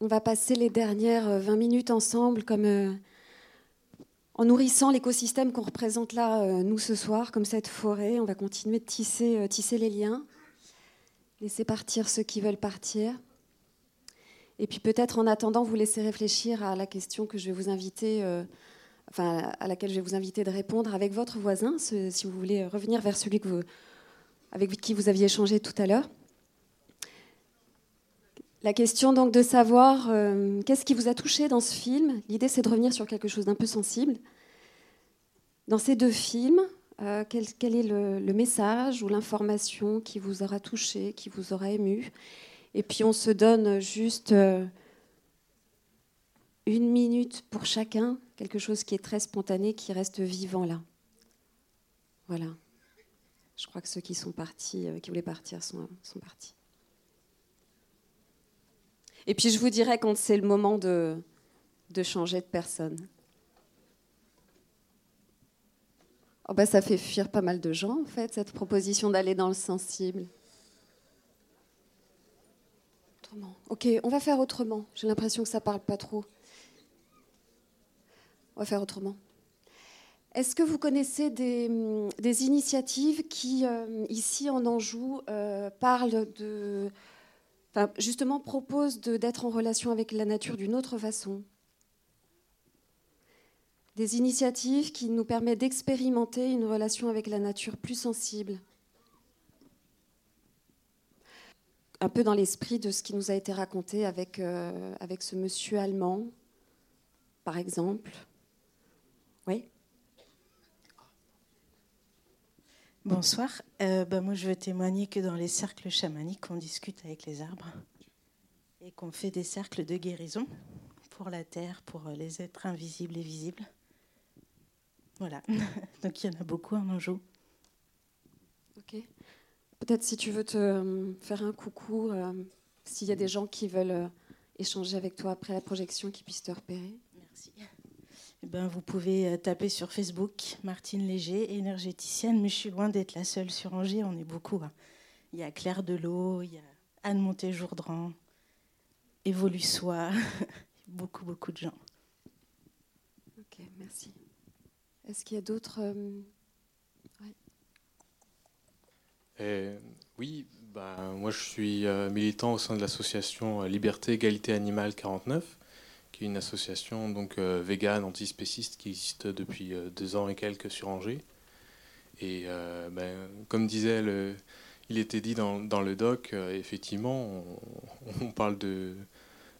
on va passer les dernières 20 minutes ensemble comme en nourrissant l'écosystème qu'on représente là, nous, ce soir, comme cette forêt. On va continuer de tisser, tisser les liens, laisser partir ceux qui veulent partir. Et puis peut-être en attendant, vous laisser réfléchir à la question que je vais vous inviter, euh, enfin à laquelle je vais vous inviter de répondre avec votre voisin, si vous voulez revenir vers celui avec qui vous aviez échangé tout à l'heure. La question donc de savoir euh, qu'est-ce qui vous a touché dans ce film? L'idée c'est de revenir sur quelque chose d'un peu sensible. Dans ces deux films, euh, quel, est le, message ou l'information qui vous aura touché, qui vous aura ému? Et puis on se donne juste euh, une minute pour chacun, quelque chose qui est très spontané, qui reste vivant là. Voilà. Je crois que ceux qui sont partis, qui voulaient partir, sont partis. Et puis je vous dirai quand c'est le moment de, changer de personne. Oh ben, ça fait fuir pas mal de gens, en fait, cette proposition d'aller dans le sensible. Ok, on va faire autrement. J'ai l'impression que ça parle pas trop. On va faire autrement. Est-ce que vous connaissez des, hum, initiatives qui, euh, ici en Anjou, euh, parlent de. Enfin, justement, proposent d'être en relation avec la nature d'une autre façon. Des initiatives qui nous permettent d'expérimenter une relation avec la nature plus sensible. Un peu dans l'esprit de ce qui nous a été raconté avec, euh, avec ce monsieur allemand, par exemple. Oui Bonsoir. Euh, bah, moi, je veux témoigner que dans les cercles chamaniques, on discute avec les arbres et qu'on fait des cercles de guérison pour la terre, pour les êtres invisibles et visibles. Voilà. Donc, il y en a beaucoup en Anjou. Ok. Peut-être si tu veux te euh, faire un coucou, euh, s'il y a des gens qui veulent échanger avec toi après la projection, qui puissent te repérer. Merci. Eh ben, vous pouvez taper sur Facebook Martine Léger, énergéticienne, mais je suis loin d'être la seule sur Angers, on est beaucoup. Hein. Il y a Claire Delot, il y a Anne Monté-Jourdran, Évolu Soi, beaucoup, beaucoup de gens. Ok, merci. Est-ce qu'il y a d'autres oui, bah, moi je suis euh, militant au sein de l'association euh, Liberté, Égalité Animale 49, une association donc euh, végane, antispéciste qui existe depuis deux ans et quelques sur Angers. Et ben, comme disait il était dit dans, dans le doc, effectivement, on, parle de,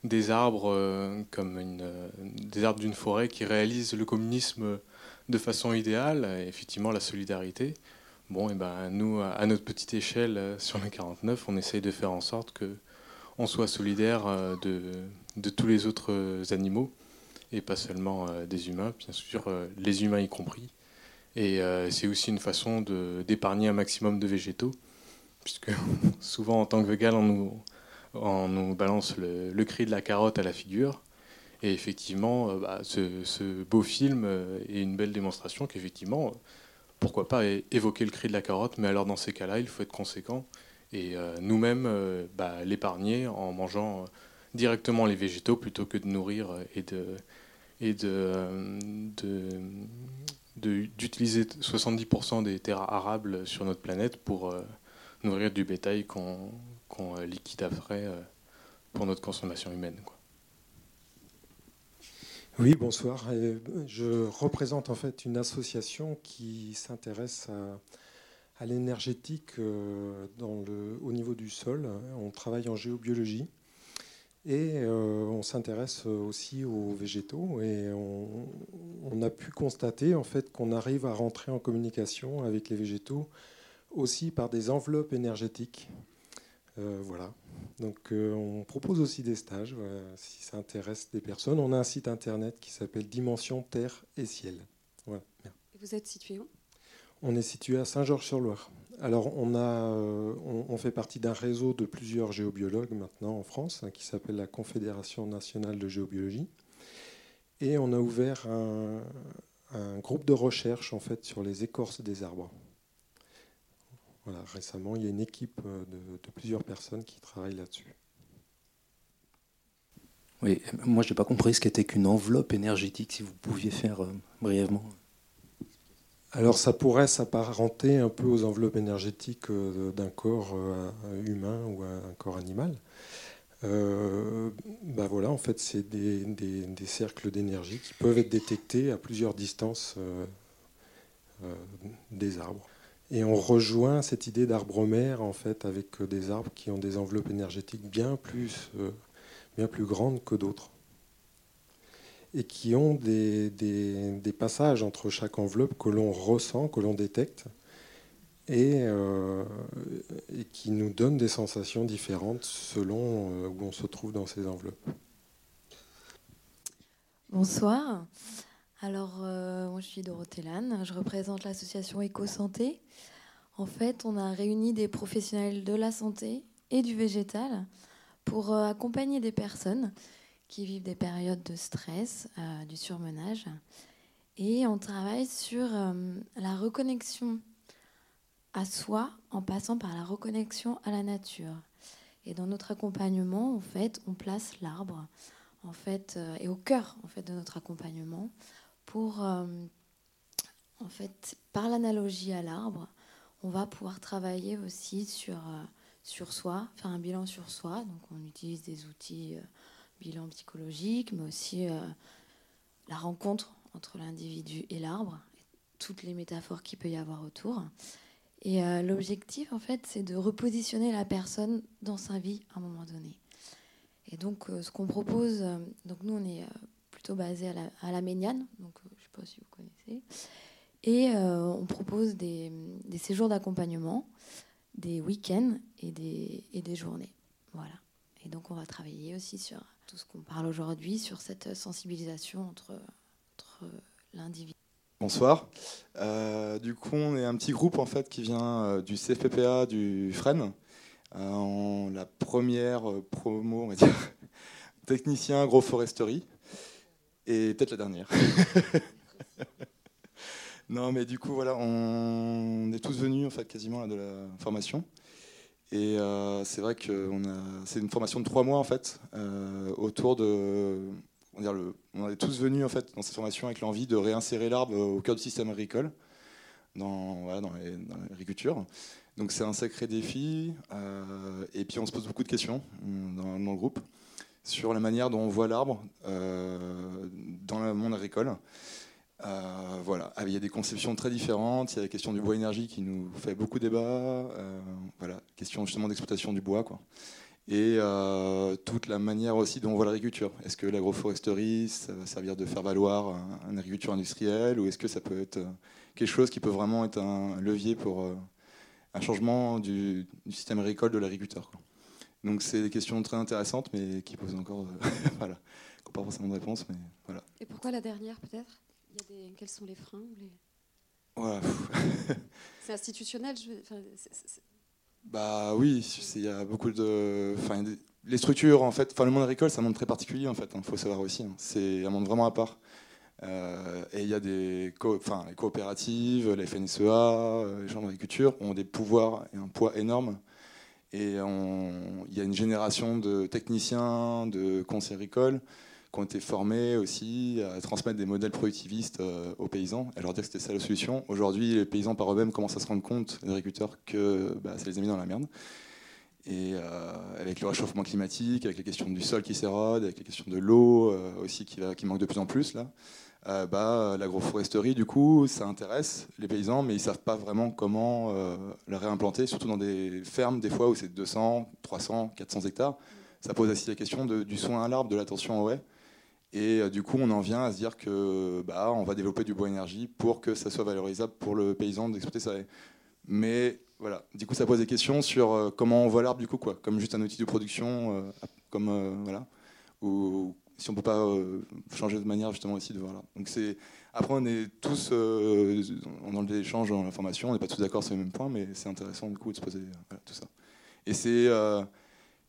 des arbres comme des arbres d'une forêt qui réalisent le communisme de façon idéale, effectivement la solidarité. Bon, et ben nous, à notre petite échelle euh, sur le 49, on essaye de faire en sorte que on soit solidaire euh, de, tous les autres animaux et pas seulement euh, des humains, bien sûr, les humains y compris. Et c'est aussi une façon d'épargner un maximum de végétaux, puisque souvent en tant que vegan, on nous, balance le, cri de la carotte à la figure. Et effectivement, bah, ce, beau film est une belle démonstration qu'effectivement, pourquoi pas évoquer le cri de la carotte, mais alors dans ces cas-là, il faut être conséquent et euh, nous-mêmes euh, bah, l'épargner en mangeant euh, directement les végétaux plutôt que de nourrir et de d'utiliser 70% des terres arables sur notre planète pour nourrir du bétail qu'on, liquide après pour notre consommation humaine. Quoi. Oui, bonsoir. Je représente en fait une association qui s'intéresse à, l'énergétique euh, au niveau du sol. On travaille en géobiologie et euh, on s'intéresse aussi aux végétaux et on, a pu constater en fait qu'on arrive à rentrer en communication avec les végétaux aussi par des enveloppes énergétiques. Euh, voilà. Donc on propose aussi des stages si ça intéresse des personnes. On a un site internet qui s'appelle Dimension Terre et Ciel. vous êtes situé où? On est situé à Saint-Georges-sur-Loire. Alors on, a, euh, on, fait partie d'un réseau de plusieurs géobiologues maintenant en France hein, qui s'appelle la Confédération nationale de géobiologie. Et on a ouvert un, groupe de recherche en fait sur les écorces des arbres récemment, il y a une équipe euh, de, plusieurs personnes qui travaillent là-dessus. Oui, moi je n'ai pas compris ce qu'était qu'une enveloppe énergétique, si vous pouviez faire brièvement. Alors ça pourrait s'apparenter un peu aux enveloppes énergétiques euh, d'un corps euh, humain ou un corps animal. Bah voilà, en fait, c'est des, cercles d'énergie qui peuvent être détectés à plusieurs distances des arbres. Et on rejoint cette idée d'arbre-mère en fait avec des arbres qui ont des enveloppes énergétiques bien plus, bien plus grandes que d'autres et qui ont des, passages entre chaque enveloppe que l'on ressent, que l'on détecte, et, euh, qui nous donnent des sensations différentes selon euh, où on se trouve dans ces enveloppes. Bonsoir. Alors, euh, moi je suis Dorothée Lannes, je représente l'association Éco-Santé. En fait, on a réuni des professionnels de la santé et du végétal pour accompagner des personnes qui vivent des périodes de stress, euh, du surmenage. Et on travaille sur euh, la reconnexion à soi en passant par la reconnexion à la nature. Et dans notre accompagnement, en fait, on place l'arbre en fait, euh, et au cœur en fait, de notre accompagnement pour, en fait, par l'analogie à l'arbre, on va pouvoir travailler aussi sur, sur soi, faire un bilan sur soi. Donc on utilise des outils bilan psychologique, mais aussi euh, la rencontre entre l'individu et l'arbre, toutes les métaphores qu'il peut y avoir autour. Et euh, l'objectif, en fait, c'est de repositionner la personne dans sa vie à un moment donné. Et donc, euh, ce qu'on propose, donc nous, on est plutôt basé à la, Méniane, donc je ne sais pas si vous connaissez, et on propose des, des séjours d'accompagnement, des week-ends et des, et des journées. Voilà. Et donc, on va travailler aussi sur tout ce qu'on parle aujourd'hui sur cette sensibilisation entre, l'individu. Bonsoir. Euh, du coup, on est un petit groupe en fait qui vient euh, du CFPPA du FREN. Euh, en la première promo, on va dire, technicien agroforesterie. Et peut-être la dernière. non, mais du coup, voilà, on est tous venus en fait quasiment de la formation. Et euh, c'est vrai que c'est une formation de trois mois en fait, euh, autour de. On, est tous venus en fait dans cette formation avec l'envie de réinsérer l'arbre au cœur du système agricole, dans, l'agriculture. Donc c'est un sacré défi. Euh, et puis on se pose beaucoup de questions dans, le groupe sur la manière dont on voit l'arbre dans le monde agricole. Euh, voilà, ah, il y a des conceptions très différentes. Il y a la question du bois énergie qui nous fait beaucoup débat. Euh, voilà, question justement d'exploitation du bois, quoi. Et euh, toute la manière aussi dont on voit l'agriculture. Est-ce que l'agroforesterie, ça va servir de faire valoir une agriculture industrielle, ou est-ce que ça peut être quelque chose qui peut vraiment être un levier pour un changement du, système agricole de l'agriculteur. Donc c'est des questions très intéressantes, mais qui posent encore, voilà, pas forcément de réponse, mais voilà. Et pourquoi la dernière peut-être? Quels sont les freins C'est institutionnel Bah oui, il y a beaucoup de. Enfin, les structures, en fait, enfin, le monde agricole, c'est un monde très particulier, en fait, il hein, faut savoir aussi. Hein. C'est un monde vraiment à part. Euh, et il y a des enfin, les coopératives, la FNSEA, euh, les gens d'agriculture ont des pouvoirs et un poids énorme. Et il y a une génération de techniciens, de conseillers agricoles qui ont été formés aussi à transmettre des modèles productivistes euh, aux paysans, à leur dire que c'était ça la solution. Aujourd'hui, les paysans par eux-mêmes commencent à se rendre compte, les agriculteurs, que bah, ça les a mis dans la merde. Et euh, avec le réchauffement climatique, avec les questions du sol qui s'érode, avec les questions de l'eau euh, aussi qui, manque de plus en plus, là, bah, l'agroforesterie, du coup, ça intéresse les paysans, mais ils ne savent pas vraiment comment la réimplanter, surtout dans des fermes, des fois où c'est 200, 300, 400 hectares. Ça pose aussi la question du soin à l'arbre, de l'attention au haies. Et euh, du coup, on en vient à se dire que bah, on va développer du bois énergie pour que ça soit valorisable pour le paysan d'exploiter haie. Mais voilà, du coup, ça pose des questions sur euh, comment on voit l'arbre du coup, quoi, comme juste un outil de production, euh, comme voilà, ou si on peut pas changer de manière justement aussi de voir l'arbre. Donc c'est après, on est tous dans l'échange, dans l'information, on n'est pas tous d'accord sur les mêmes points, mais c'est intéressant du coup de se poser tout ça. Et c'est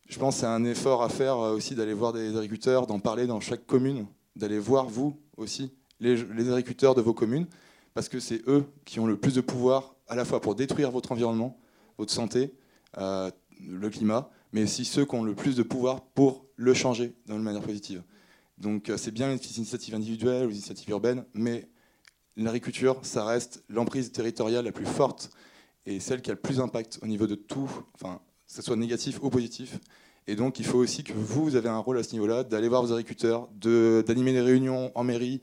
je pense que c'est un effort à faire euh, aussi d'aller voir des agriculteurs, d'en parler dans chaque commune, d'aller voir vous aussi, les, agriculteurs de vos communes, parce que c'est eux qui ont le plus de pouvoir à la fois pour détruire votre environnement, votre santé, euh, le climat, mais aussi ceux qui ont le plus de pouvoir pour le changer d'une manière positive. Donc c'est bien les initiatives individuelles les initiatives urbaines, mais l'agriculture, ça reste l'emprise territoriale la plus forte et celle qui a le plus d'impact au niveau de tout, que ce soit négatif ou positif. Et donc, il faut aussi que vous, vous avez un rôle à ce niveau-là, d'aller voir vos agriculteurs, d'animer des réunions en mairie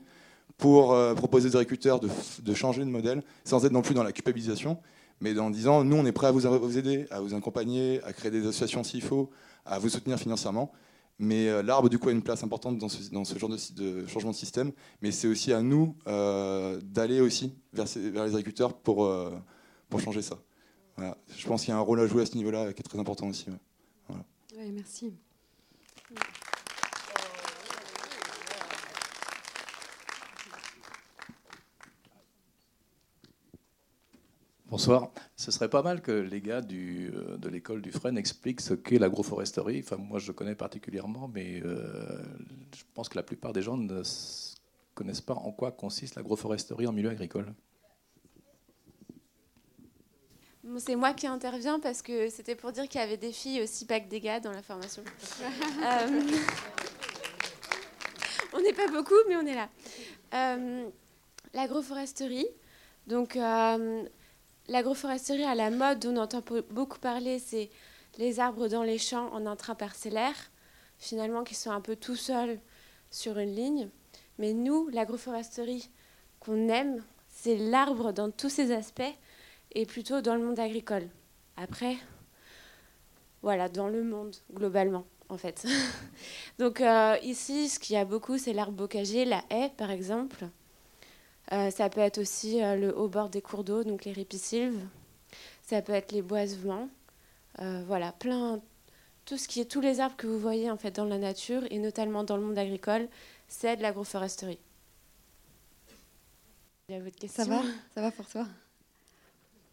pour euh, proposer aux agriculteurs de, de, changer de modèle, sans être non plus dans la culpabilisation, mais en disant, nous, on est prêt à vous, vous aider, à vous accompagner, à créer des associations s'il faut, à vous soutenir financièrement. Mais euh, l'arbre, du coup, a une place importante dans ce, dans ce genre de, de, changement de système. Mais c'est aussi à nous euh, d'aller aussi vers, vers, les agriculteurs pour, pour changer ça. Voilà. Je pense qu'il y a un rôle à jouer à ce niveau-là qui est très important aussi. Ouais. Voilà. Oui, merci. Bonsoir. Ce serait pas mal que les gars du, euh, de l'école du Fresne expliquent ce qu'est l'agroforesterie. Enfin, moi, je connais particulièrement, mais euh, je pense que la plupart des gens ne connaissent pas en quoi consiste l'agroforesterie en milieu agricole. C'est moi qui interviens parce que c'était pour dire qu'il y avait des filles aussi pas que des gars dans la formation. euh, on n'est pas beaucoup, mais on est là. Euh, l'agroforesterie, donc euh, L'agroforesterie à la mode, on entend beaucoup parler, c'est les arbres dans les champs en intraparcellaire, finalement qui sont un peu tout seuls sur une ligne. Mais nous, l'agroforesterie qu'on aime, c'est l'arbre dans tous ses aspects et plutôt dans le monde agricole. Après, voilà, dans le monde globalement, en fait. Donc euh, ici, ce qu'il y a beaucoup, c'est l'arbre bocager, la haie, par exemple. Euh, ça peut être aussi euh, le haut bord des cours d'eau, donc les ripisylves. Ça peut être les boisements. Voilà, plein. Tout ce qui est tous les arbres que vous voyez en fait dans la nature et notamment dans le monde agricole, c'est de l'agroforesterie. Ça va? Ça va pour toi?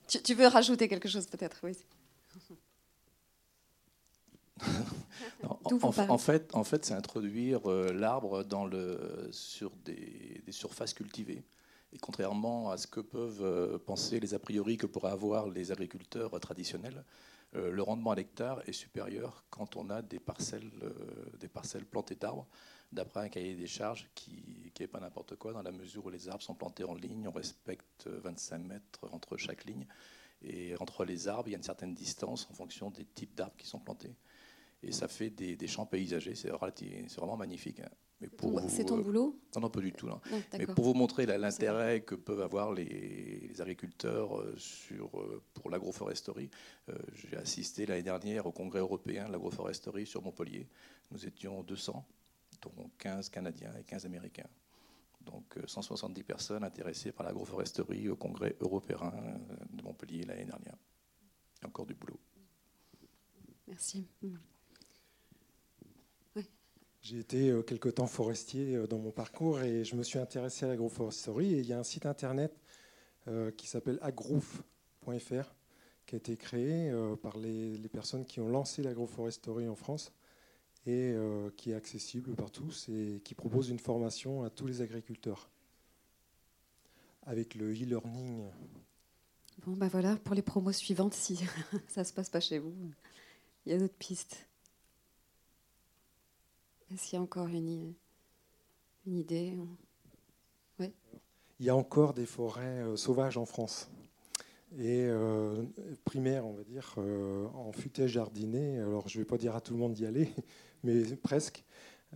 Tu, tu, veux rajouter quelque chose peut-être? Oui. non, en, en, fait, en fait c'est introduire euh, l'arbre dans le, sur des, des, surfaces cultivées. Et contrairement à ce que peuvent euh, penser les a priori que pourraient avoir les agriculteurs traditionnels, euh, le rendement à l'hectare est supérieur quand on a des parcelles, des parcelles plantées d'arbres, d'après un cahier des charges qui n'est pas n'importe quoi, dans la mesure où les arbres sont plantés en ligne, on respecte 25 mètres entre chaque ligne, et entre les arbres, il y a une certaine distance en fonction des types d'arbres qui sont plantés. Et ça fait des, des champs paysagers, c'est vraiment magnifique. Hein. C'est ton boulot Non, non, pas du tout. Non. Non, Mais pour vous montrer l'intérêt que peuvent avoir les, les agriculteurs sur, pour l'agroforesterie, euh, j'ai assisté l'année dernière au congrès européen de l'agroforesterie sur Montpellier. Nous étions 200, dont 15 Canadiens et 15 Américains. Donc 170 personnes intéressées par l'agroforesterie au congrès européen de Montpellier l'année dernière. Il y a encore du boulot. Merci. J'ai été euh, quelque temps forestier euh, dans mon parcours et je me suis intéressé à l'agroforesterie. Et il y a un site internet euh, qui s'appelle agroof.fr qui a été créé par les, personnes qui ont lancé l'agroforesterie en France et qui est accessible par tous et qui propose une formation à tous les agriculteurs avec le e-learning. Bon, ben voilà, pour les promos suivantes, si ça ne se passe pas chez vous, il y a d'autres pistes. Est-ce qu'il y a encore une, une idée? Oui. Il y a encore des forêts euh, sauvages en France. Et euh, primaires, on va dire, euh, en futaie jardinée. Alors, je ne vais pas dire à tout le monde d'y aller, mais presque.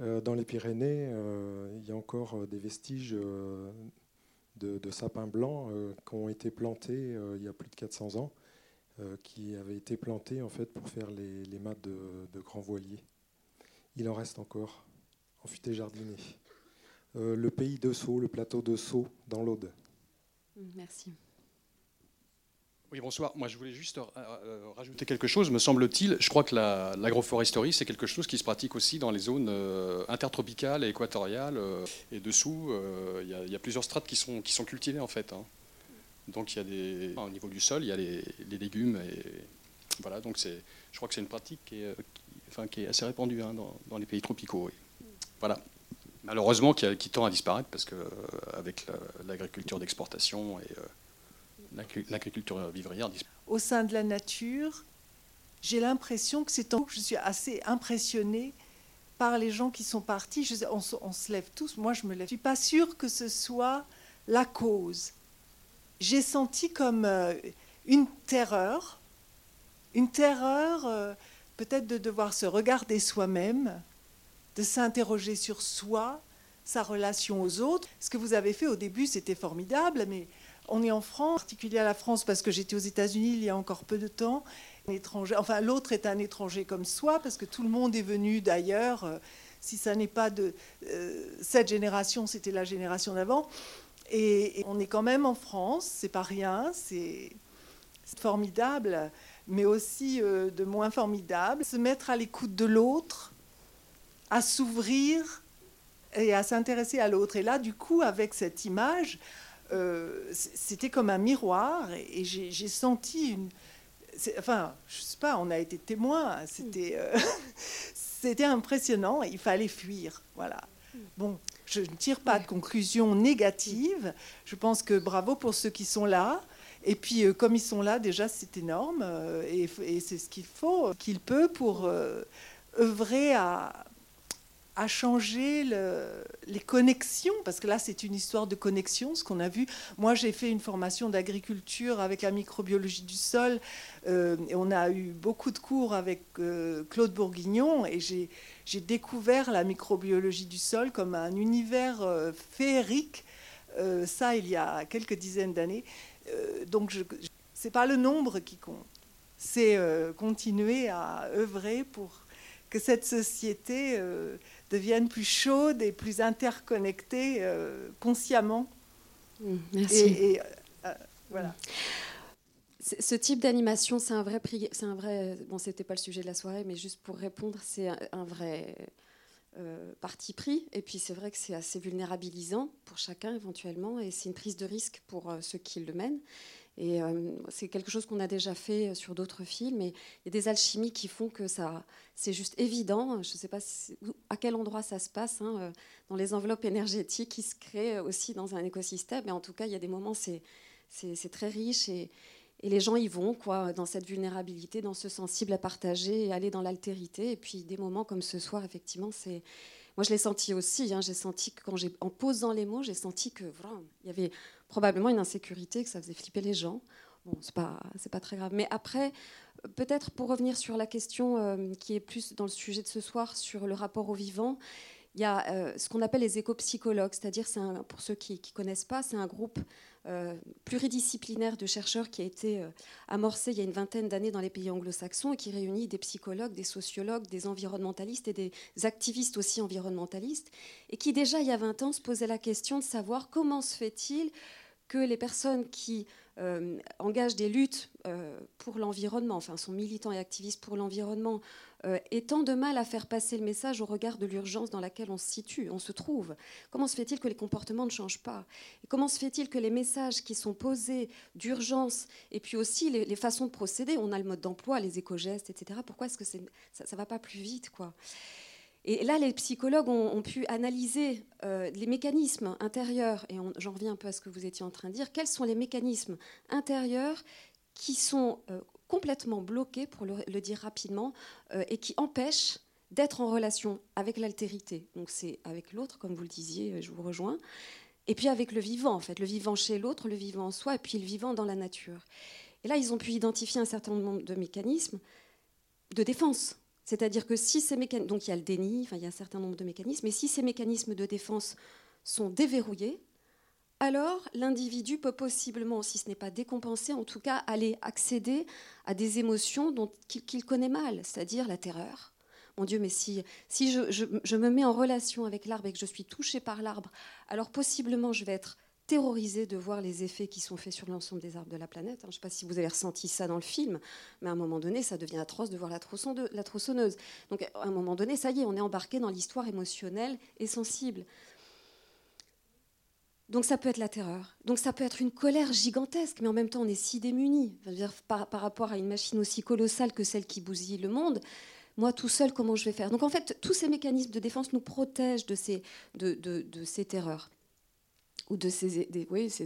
Euh, dans les Pyrénées, il y a encore des vestiges de, sapins blancs qui ont été plantés il y a plus de 400 ans, qui avaient été plantés en fait pour faire les, les mâts de, de grands voiliers il en reste encore en futé jardiné. Euh, le pays de Sceaux, le plateau de Sceaux, dans l'Aude. Merci. Oui, bonsoir. Moi, je voulais juste euh, rajouter quelque chose. Me semble-t-il, je crois que l'agroforesterie, c'est quelque chose qui se pratique aussi dans les zones euh, intertropicales et équatoriales. Euh, et dessous, il y, a plusieurs strates qui sont, cultivées, en fait. Hein. Donc, il y a des, au niveau du sol, il y a les, légumes. Et voilà, donc je crois que c'est une pratique qui est, assez répandu hein, dans, les pays tropicaux. Oui. Voilà. Malheureusement, qui, qui, tend à disparaître parce qu'avec euh, l'agriculture d'exportation et euh, l'agriculture vivrière. Au sein de la nature, j'ai l'impression que c'est en... je suis assez impressionnée par les gens qui sont partis. on, se lève tous, moi je me lève. Je ne suis pas sûre que ce soit la cause. J'ai senti comme euh, une terreur, une terreur euh, peut-être de devoir se regarder soi-même, de s'interroger sur soi, sa relation aux autres. Ce que vous avez fait au début, c'était formidable, mais on est en France, en particulier à la France, parce que j'étais aux États-Unis il y a encore peu de temps. L'autre est un étranger comme soi, parce que tout le monde est venu d'ailleurs. Euh, si ça n'est pas de euh, cette génération, c'était la génération d'avant. Et, on est quand même en France, c'est pas rien, c'est formidable, mais aussi euh, de moins formidable. Se mettre à l'écoute de l'autre, à s'ouvrir et à s'intéresser à l'autre. Et là, du coup, avec cette image, c'était comme un miroir et, j'ai senti une. Enfin, je sais pas, on a été témoins, c'était euh, c'était impressionnant, il fallait fuir. Voilà. Bon, je ne tire pas de conclusion négative. Je pense que bravo pour ceux qui sont là. Et puis, euh, comme ils sont là, déjà, c'est énorme. et, et c'est ce qu'il faut, qu'il peut pour œuvrer à, à changer les connexions, parce que là, c'est une histoire de connexion, ce qu'on a vu. Moi, j'ai fait une formation d'agriculture avec la microbiologie du sol, euh, et on a eu beaucoup de cours avec euh, Claude Bourguignon, et j'ai découvert la microbiologie du sol comme un univers euh, féerique, ça, il y a quelques dizaines d'années. donc, ce n'est pas le nombre qui compte, c'est continuer à œuvrer pour que cette société deviennent plus chaudes et plus interconnectées euh, consciemment. Mmh, merci. Et, euh, voilà. Ce type d'animation, c'est un vrai, c'est un vrai. Bon, c'était pas le sujet de la soirée, mais juste pour répondre, c'est un, vrai euh, parti pris. Et puis c'est vrai que c'est assez vulnérabilisant pour chacun éventuellement, et c'est une prise de risque pour ceux qui le mènent. Et euh, c'est quelque chose qu'on a déjà fait sur d'autres films. Et il y a des alchimies qui font que ça, c'est juste évident. Je ne sais pas à quel endroit ça se passe, hein, euh, dans les enveloppes énergétiques qui se créent aussi dans un écosystème. Mais en tout cas, il y a des moments, c'est, c'est, très riche et, les gens y vont, quoi, dans cette vulnérabilité, dans ce sensible à partager et aller dans l'altérité. Et puis des moments comme ce soir, effectivement, c'est moi, je l'ai senti aussi. Hein. j'ai senti que en posant les mots, j'ai senti que voilà, il y avait probablement une insécurité, que ça faisait flipper les gens. Bon, c'est pas, pas très grave. Mais après, peut-être pour revenir sur la question euh, qui est plus dans le sujet de ce soir, sur le rapport au vivant, il y a euh, ce qu'on appelle les éco-psychologues, c'est-à-dire, c'est pour ceux qui ne connaissent pas, c'est un groupe euh, pluridisciplinaire de chercheurs qui a été amorcé il y a une vingtaine d'années dans les pays anglo-saxons et qui réunit des psychologues, des sociologues, des environnementalistes et des activistes aussi environnementalistes, et qui déjà il y a 20 ans se posait la question de savoir comment se fait-il que les personnes qui euh, engagent des luttes pour l'environnement, enfin sont militants et activistes pour l'environnement, euh, et tant de mal à faire passer le message au regard de l'urgence dans laquelle on se situe, on se trouve. Comment se fait-il que les comportements ne changent pas? Et Comment se fait-il que les messages qui sont posés d'urgence et puis aussi les, façons de procéder, on a le mode d'emploi, les éco-gestes, etc. Pourquoi est-ce que ça ne va pas plus vite quoi? Et là, les psychologues ont, pu analyser euh, les mécanismes intérieurs, et j'en reviens un peu à ce que vous étiez en train de dire, quels sont les mécanismes intérieurs qui sont euh, complètement bloqué, pour le, dire rapidement, euh, et qui empêche d'être en relation avec l'altérité. Donc c'est avec l'autre, comme vous le disiez, je vous rejoins. Et puis avec le vivant, en fait, le vivant chez l'autre, le vivant en soi, et puis le vivant dans la nature. Et là, ils ont pu identifier un certain nombre de mécanismes de défense. C'est-à-dire que si ces mécanismes, donc il y a le déni, enfin il y a un certain nombre de mécanismes, mais si ces mécanismes de défense sont déverrouillés, alors l'individu peut possiblement, si ce n'est pas décompensé, en tout cas aller accéder à des émotions qu'il connaît mal, c'est-à-dire la terreur. Mon Dieu, mais si, si je, me mets en relation avec l'arbre et que je suis touchée par l'arbre, alors possibement je vais être terrorisée de voir les effets qui sont faits sur l'ensemble des arbres de la planète. Je ne sais pas si vous avez ressenti ça dans le film, mais à un moment donné, ça devient atroce de voir la, la tronçonneuse. Donc à un moment donné, ça y est, on est embarqué dans l'histoire émotionnelle et sensible. Donc ça peut être la terreur. Donc ça peut être une colère gigantesque, mais en même temps on est si démunis par, rapport à une machine aussi colossale que celle qui bousille le monde. Moi tout seul, comment je vais faire? Donc en fait, tous ces mécanismes de défense nous protègent de ces, de, ces terreurs ou de ces,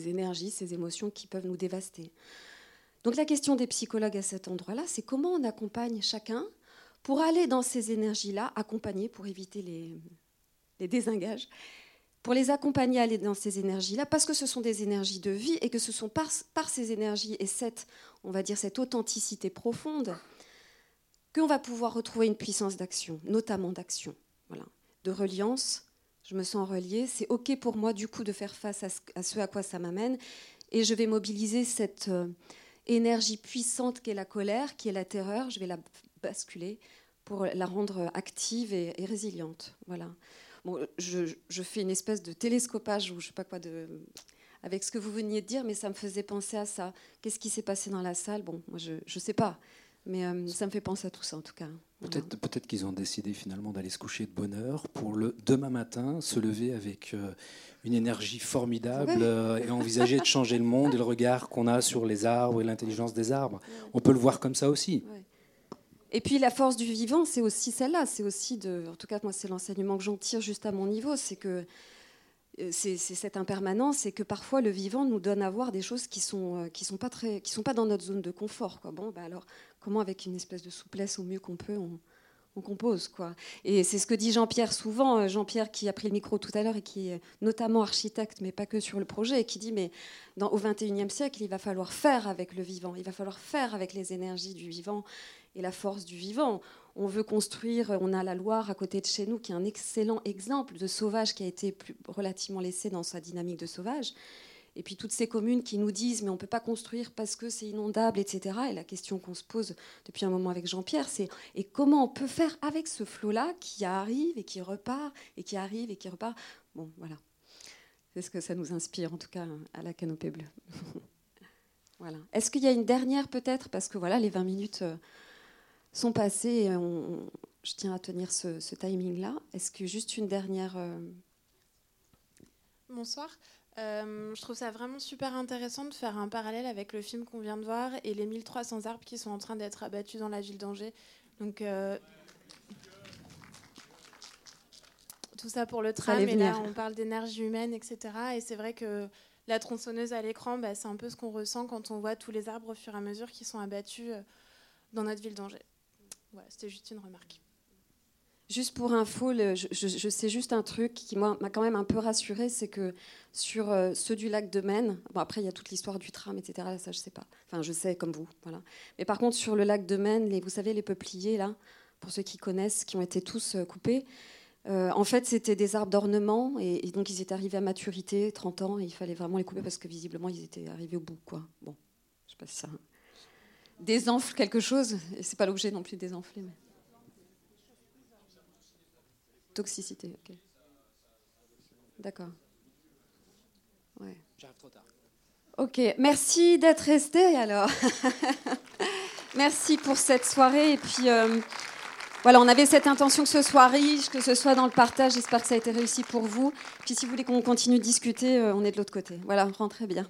énergies, ces émotions qui peuvent nous dévaster. Donc la question des psychologues à cet endroit-là, c'est comment on accompagne chacun pour aller dans ces énergies-là, accompagner, pour éviter les, désengages, pour les accompagner à aller dans ces énergies-là, parce que ce sont des énergies de vie et que ce sont par, par ces énergies et cette, on va dire, cette authenticité profonde qu'on va pouvoir retrouver une puissance d'action, notamment d'action, voilà, de reliance. Je me sens reliée, c'est ok pour moi du coup de faire face à ce à, quoi ça m'amène, et je vais mobiliser cette euh, énergie puissante qu'est la colère, qui est la terreur. Je vais la basculer pour la rendre active et, résiliente. Voilà. Bon, je, fais une espèce de télescopage ou je sais pas quoi de avec ce que vous veniez de dire, mais ça me faisait penser à ça. Qu'est-ce qui s'est passé dans la salle? Bon, moi je ne sais pas. Mais euh, ça me fait penser à tout ça en tout cas. Peut-être peut qu'ils ont décidé finalement d'aller se coucher de bonne heure pour le demain matin se lever avec euh, une énergie formidable euh, et envisager de changer le monde et le regard qu'on a sur les arbres et l'intelligence des arbres. On peut le voir comme ça aussi. Et puis la force du vivant, c'est aussi celle-là. C'est aussi de, en tout cas moi c'est l'enseignement que j'en tire juste à mon niveau, c'est que c'est cette impermanence, c'est que parfois le vivant nous donne à voir des choses qui sont euh, qui sont pas très, qui sont pas dans notre zone de confort. Bon, bah alors comment avec une espèce de souplesse au mieux qu'on peut, on, compose quoi. Et c'est ce que dit Jean-Pierre souvent. Euh, Jean-Pierre qui a pris le micro tout à l'heure et qui est notamment architecte, mais pas que sur le projet, et qui dit mais dans, au 21e siècle, il va falloir faire avec le vivant, il va falloir faire avec les énergies du vivant et la force du vivant on veut construire, on a la Loire à côté de chez nous, qui est un excellent exemple de sauvage qui a été relativement laissé dans sa dynamique de sauvage. Et puis toutes ces communes qui nous disent mais on ne peut pas construire parce que c'est inondable, etc. Et la question qu'on se pose depuis un moment avec Jean-Pierre, c'est et comment on peut faire avec ce flot-là qui arrive et qui repart et qui arrive et qui repart? Bon, voilà. C'est ce que ça nous inspire en tout cas à la canopée bleue. voilà. Est-ce qu'il y a une dernière peut-être? Parce que voilà, les 20 minutes... Euh, sont passés et je tiens à tenir ce, timing-là. Est-ce que juste une dernière... Euh, Bonsoir. Euh, je trouve ça vraiment super intéressant de faire un parallèle avec le film qu'on vient de voir et les 1300 arbres qui sont en train d'être abattus dans la ville d'Angers. Donc, euh, tout ça pour le tram, et là on parle d'énergie humaine, etc. Et c'est vrai que la tronçonneuse à l'écran, bah, c'est un peu ce qu'on ressent quand on voit tous les arbres au fur et à mesure qui sont abattus dans notre ville d'Angers. C'était juste une remarque. Juste pour info, je, sais juste un truc qui m'a quand même un peu rassuré, c'est que sur euh, ceux du lac de Maine, bon après il y a toute l'histoire du tram, etc. ça je sais pas. Enfin je sais comme vous, voilà. Mais par contre sur le lac de Maine, vous savez les peupliers là, pour ceux qui connaissent, qui ont été tous euh, coupés. Euh, en fait, c'était des arbres d'ornement et, donc ils étaient arrivés à maturité, 30 ans, et il fallait vraiment les couper parce que visiblement ils étaient arrivés au bout, quoi. Bon, je sais pas si ça désenfle quelque chose, et c'est pas l'objet non plus de désenfler. Mais... Toxicité, ok. D'accord. Ouais. J'arrive trop tard. Ok, merci d'être resté alors. merci pour cette soirée. Et puis, euh, voilà, on avait cette intention que ce soit riche, que ce soit dans le partage. J'espère que ça a été réussi pour vous. Puis, si vous voulez qu'on continue de discuter, euh, on est de l'autre côté. Voilà, rentrez bien.